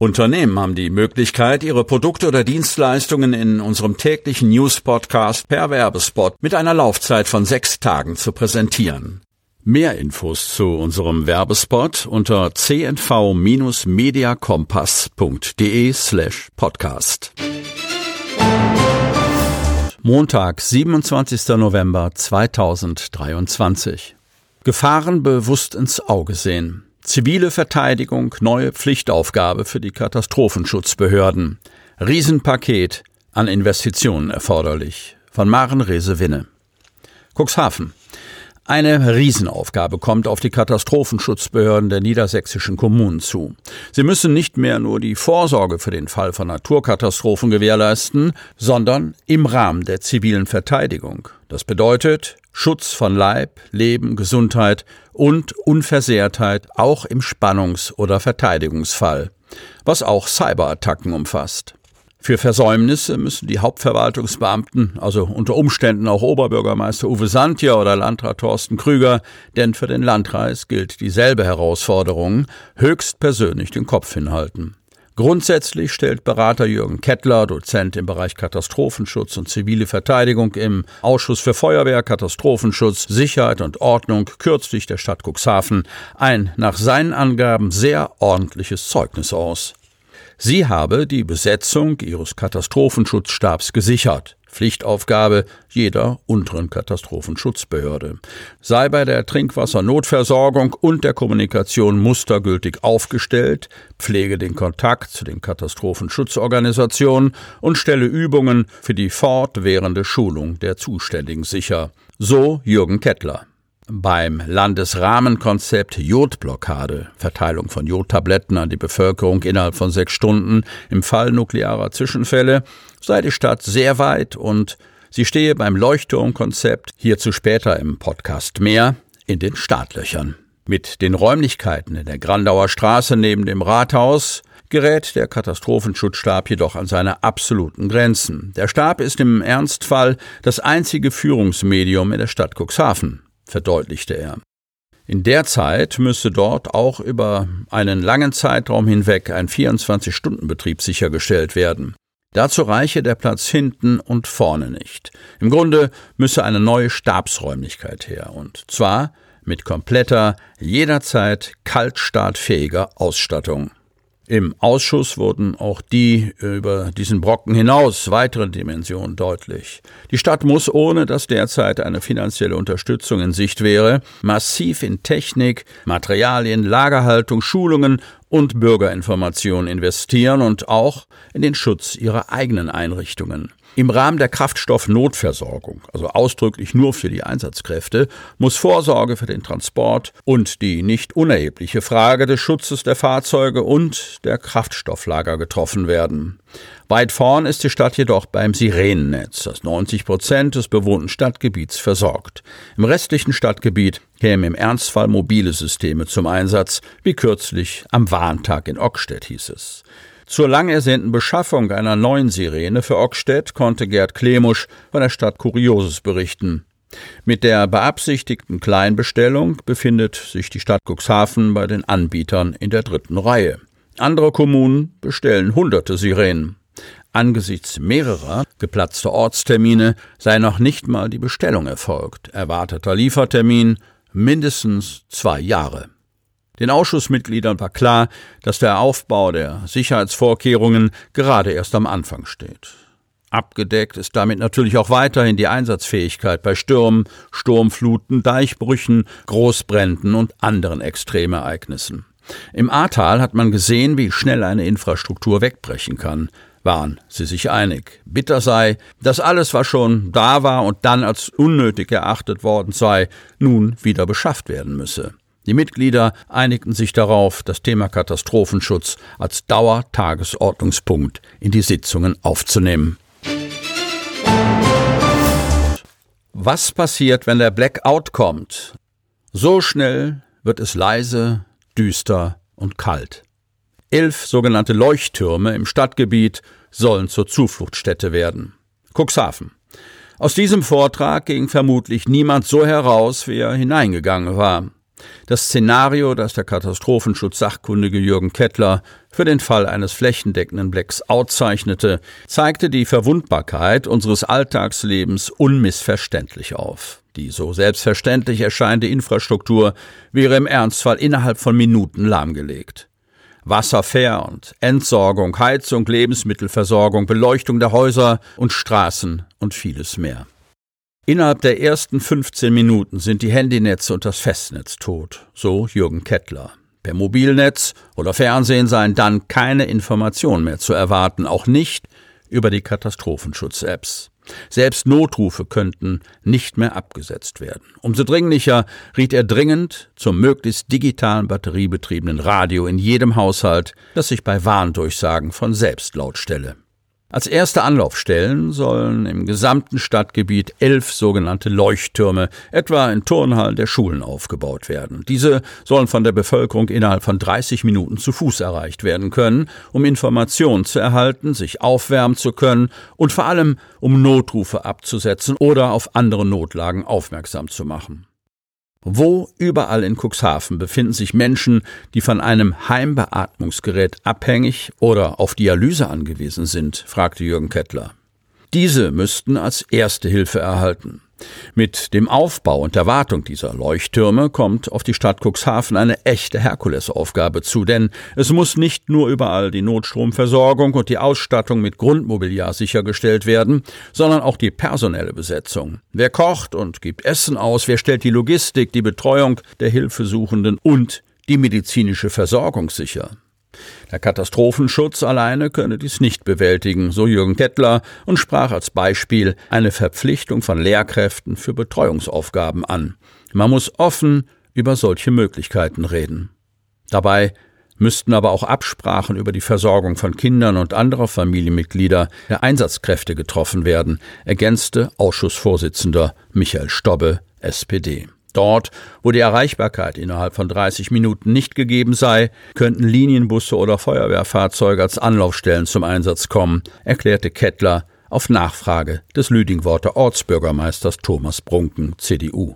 Unternehmen haben die Möglichkeit, ihre Produkte oder Dienstleistungen in unserem täglichen News-Podcast per Werbespot mit einer Laufzeit von sechs Tagen zu präsentieren. Mehr Infos zu unserem Werbespot unter cnv-mediakompass.de slash podcast. Montag, 27. November 2023. Gefahren bewusst ins Auge sehen. Zivile Verteidigung, neue Pflichtaufgabe für die Katastrophenschutzbehörden. Riesenpaket an Investitionen erforderlich. Von Maren Rese Winne. Cuxhaven. Eine Riesenaufgabe kommt auf die Katastrophenschutzbehörden der niedersächsischen Kommunen zu. Sie müssen nicht mehr nur die Vorsorge für den Fall von Naturkatastrophen gewährleisten, sondern im Rahmen der zivilen Verteidigung. Das bedeutet Schutz von Leib, Leben, Gesundheit und Unversehrtheit auch im Spannungs- oder Verteidigungsfall, was auch Cyberattacken umfasst. Für Versäumnisse müssen die Hauptverwaltungsbeamten, also unter Umständen auch Oberbürgermeister Uwe Santja oder Landrat Thorsten Krüger, denn für den Landkreis gilt dieselbe Herausforderung, höchstpersönlich den Kopf hinhalten. Grundsätzlich stellt Berater Jürgen Kettler, Dozent im Bereich Katastrophenschutz und zivile Verteidigung im Ausschuss für Feuerwehr, Katastrophenschutz, Sicherheit und Ordnung kürzlich der Stadt Cuxhaven ein nach seinen Angaben sehr ordentliches Zeugnis aus. Sie habe die Besetzung ihres Katastrophenschutzstabs gesichert. Pflichtaufgabe jeder unteren Katastrophenschutzbehörde. Sei bei der Trinkwassernotversorgung und der Kommunikation mustergültig aufgestellt, pflege den Kontakt zu den Katastrophenschutzorganisationen und stelle Übungen für die fortwährende Schulung der Zuständigen sicher. So Jürgen Kettler. Beim Landesrahmenkonzept Jodblockade, Verteilung von Jodtabletten an die Bevölkerung innerhalb von sechs Stunden im Fall nuklearer Zwischenfälle, sei die Stadt sehr weit und sie stehe beim Leuchtturmkonzept, hierzu später im Podcast mehr, in den Startlöchern. Mit den Räumlichkeiten in der Grandauer Straße neben dem Rathaus gerät der Katastrophenschutzstab jedoch an seine absoluten Grenzen. Der Stab ist im Ernstfall das einzige Führungsmedium in der Stadt Cuxhaven verdeutlichte er. In der Zeit müsse dort auch über einen langen Zeitraum hinweg ein 24-Stunden-Betrieb sichergestellt werden. Dazu reiche der Platz hinten und vorne nicht. Im Grunde müsse eine neue Stabsräumlichkeit her, und zwar mit kompletter, jederzeit kaltstartfähiger Ausstattung. Im Ausschuss wurden auch die äh, über diesen Brocken hinaus weiteren Dimensionen deutlich. Die Stadt muss, ohne dass derzeit eine finanzielle Unterstützung in Sicht wäre, massiv in Technik, Materialien, Lagerhaltung, Schulungen und Bürgerinformation investieren und auch in den Schutz ihrer eigenen Einrichtungen. Im Rahmen der Kraftstoffnotversorgung, also ausdrücklich nur für die Einsatzkräfte, muss Vorsorge für den Transport und die nicht unerhebliche Frage des Schutzes der Fahrzeuge und der Kraftstofflager getroffen werden. Weit vorn ist die Stadt jedoch beim Sirenennetz, das 90 Prozent des bewohnten Stadtgebiets versorgt. Im restlichen Stadtgebiet kämen im Ernstfall mobile Systeme zum Einsatz, wie kürzlich am Warntag in Ockstedt hieß es. Zur lang ersehnten Beschaffung einer neuen Sirene für Ockstedt konnte Gerd Klemusch von der Stadt Kurioses berichten. Mit der beabsichtigten Kleinbestellung befindet sich die Stadt Cuxhaven bei den Anbietern in der dritten Reihe. Andere Kommunen bestellen hunderte Sirenen. Angesichts mehrerer geplatzter Ortstermine sei noch nicht mal die Bestellung erfolgt. Erwarteter Liefertermin mindestens zwei Jahre. Den Ausschussmitgliedern war klar, dass der Aufbau der Sicherheitsvorkehrungen gerade erst am Anfang steht. Abgedeckt ist damit natürlich auch weiterhin die Einsatzfähigkeit bei Stürmen, Sturmfluten, Deichbrüchen, Großbränden und anderen Extremereignissen. Im Ahrtal hat man gesehen, wie schnell eine Infrastruktur wegbrechen kann. Waren sie sich einig. Bitter sei, dass alles, was schon da war und dann als unnötig erachtet worden sei, nun wieder beschafft werden müsse. Die Mitglieder einigten sich darauf, das Thema Katastrophenschutz als Dauertagesordnungspunkt in die Sitzungen aufzunehmen. Was passiert, wenn der Blackout kommt? So schnell wird es leise, düster und kalt. Elf sogenannte Leuchttürme im Stadtgebiet sollen zur Zufluchtsstätte werden. Cuxhaven. Aus diesem Vortrag ging vermutlich niemand so heraus, wie er hineingegangen war. Das Szenario, das der Katastrophenschutz-Sachkundige Jürgen Kettler für den Fall eines flächendeckenden Blacks zeichnete, zeigte die Verwundbarkeit unseres Alltagslebens unmissverständlich auf. Die so selbstverständlich erscheinende Infrastruktur wäre im Ernstfall innerhalb von Minuten lahmgelegt. Wasser, und Entsorgung, Heizung, Lebensmittelversorgung, Beleuchtung der Häuser und Straßen und vieles mehr. Innerhalb der ersten 15 Minuten sind die Handynetze und das Festnetz tot, so Jürgen Kettler. Per Mobilnetz oder Fernsehen seien dann keine Informationen mehr zu erwarten, auch nicht über die Katastrophenschutz-Apps. Selbst Notrufe könnten nicht mehr abgesetzt werden. Umso dringlicher riet er dringend zum möglichst digitalen batteriebetriebenen Radio in jedem Haushalt, das sich bei Warndurchsagen von selbst lautstelle. Als erste Anlaufstellen sollen im gesamten Stadtgebiet elf sogenannte Leuchttürme, etwa in Turnhallen der Schulen, aufgebaut werden. Diese sollen von der Bevölkerung innerhalb von 30 Minuten zu Fuß erreicht werden können, um Informationen zu erhalten, sich aufwärmen zu können und vor allem um Notrufe abzusetzen oder auf andere Notlagen aufmerksam zu machen. Wo überall in Cuxhaven befinden sich Menschen, die von einem Heimbeatmungsgerät abhängig oder auf Dialyse angewiesen sind? fragte Jürgen Kettler. Diese müssten als erste Hilfe erhalten. Mit dem Aufbau und der Wartung dieser Leuchttürme kommt auf die Stadt Cuxhaven eine echte Herkulesaufgabe zu, denn es muss nicht nur überall die Notstromversorgung und die Ausstattung mit Grundmobiliar sichergestellt werden, sondern auch die personelle Besetzung. Wer kocht und gibt Essen aus, wer stellt die Logistik, die Betreuung der Hilfesuchenden und die medizinische Versorgung sicher. Der Katastrophenschutz alleine könne dies nicht bewältigen, so Jürgen Kettler und sprach als Beispiel eine Verpflichtung von Lehrkräften für Betreuungsaufgaben an. Man muss offen über solche Möglichkeiten reden. Dabei müssten aber auch Absprachen über die Versorgung von Kindern und anderer Familienmitglieder der Einsatzkräfte getroffen werden, ergänzte Ausschussvorsitzender Michael Stobbe, SPD. Dort, wo die Erreichbarkeit innerhalb von 30 Minuten nicht gegeben sei, könnten Linienbusse oder Feuerwehrfahrzeuge als Anlaufstellen zum Einsatz kommen, erklärte Kettler auf Nachfrage des Lüdingworter Ortsbürgermeisters Thomas Brunken, CDU.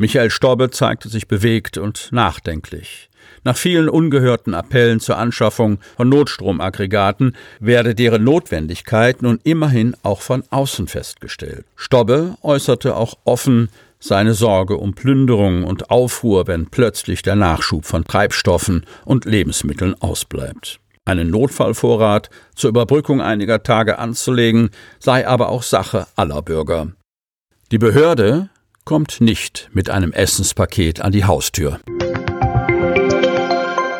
Michael Stobbe zeigte sich bewegt und nachdenklich. Nach vielen ungehörten Appellen zur Anschaffung von Notstromaggregaten werde deren Notwendigkeit nun immerhin auch von außen festgestellt. Stobbe äußerte auch offen, seine Sorge um Plünderung und Aufruhr, wenn plötzlich der Nachschub von Treibstoffen und Lebensmitteln ausbleibt. Einen Notfallvorrat zur Überbrückung einiger Tage anzulegen, sei aber auch Sache aller Bürger. Die Behörde kommt nicht mit einem Essenspaket an die Haustür.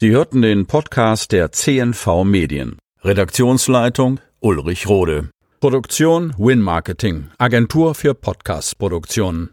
Sie hörten den Podcast der CNV Medien. Redaktionsleitung Ulrich Rode. Produktion Win Marketing, Agentur für Podcast-Produktionen.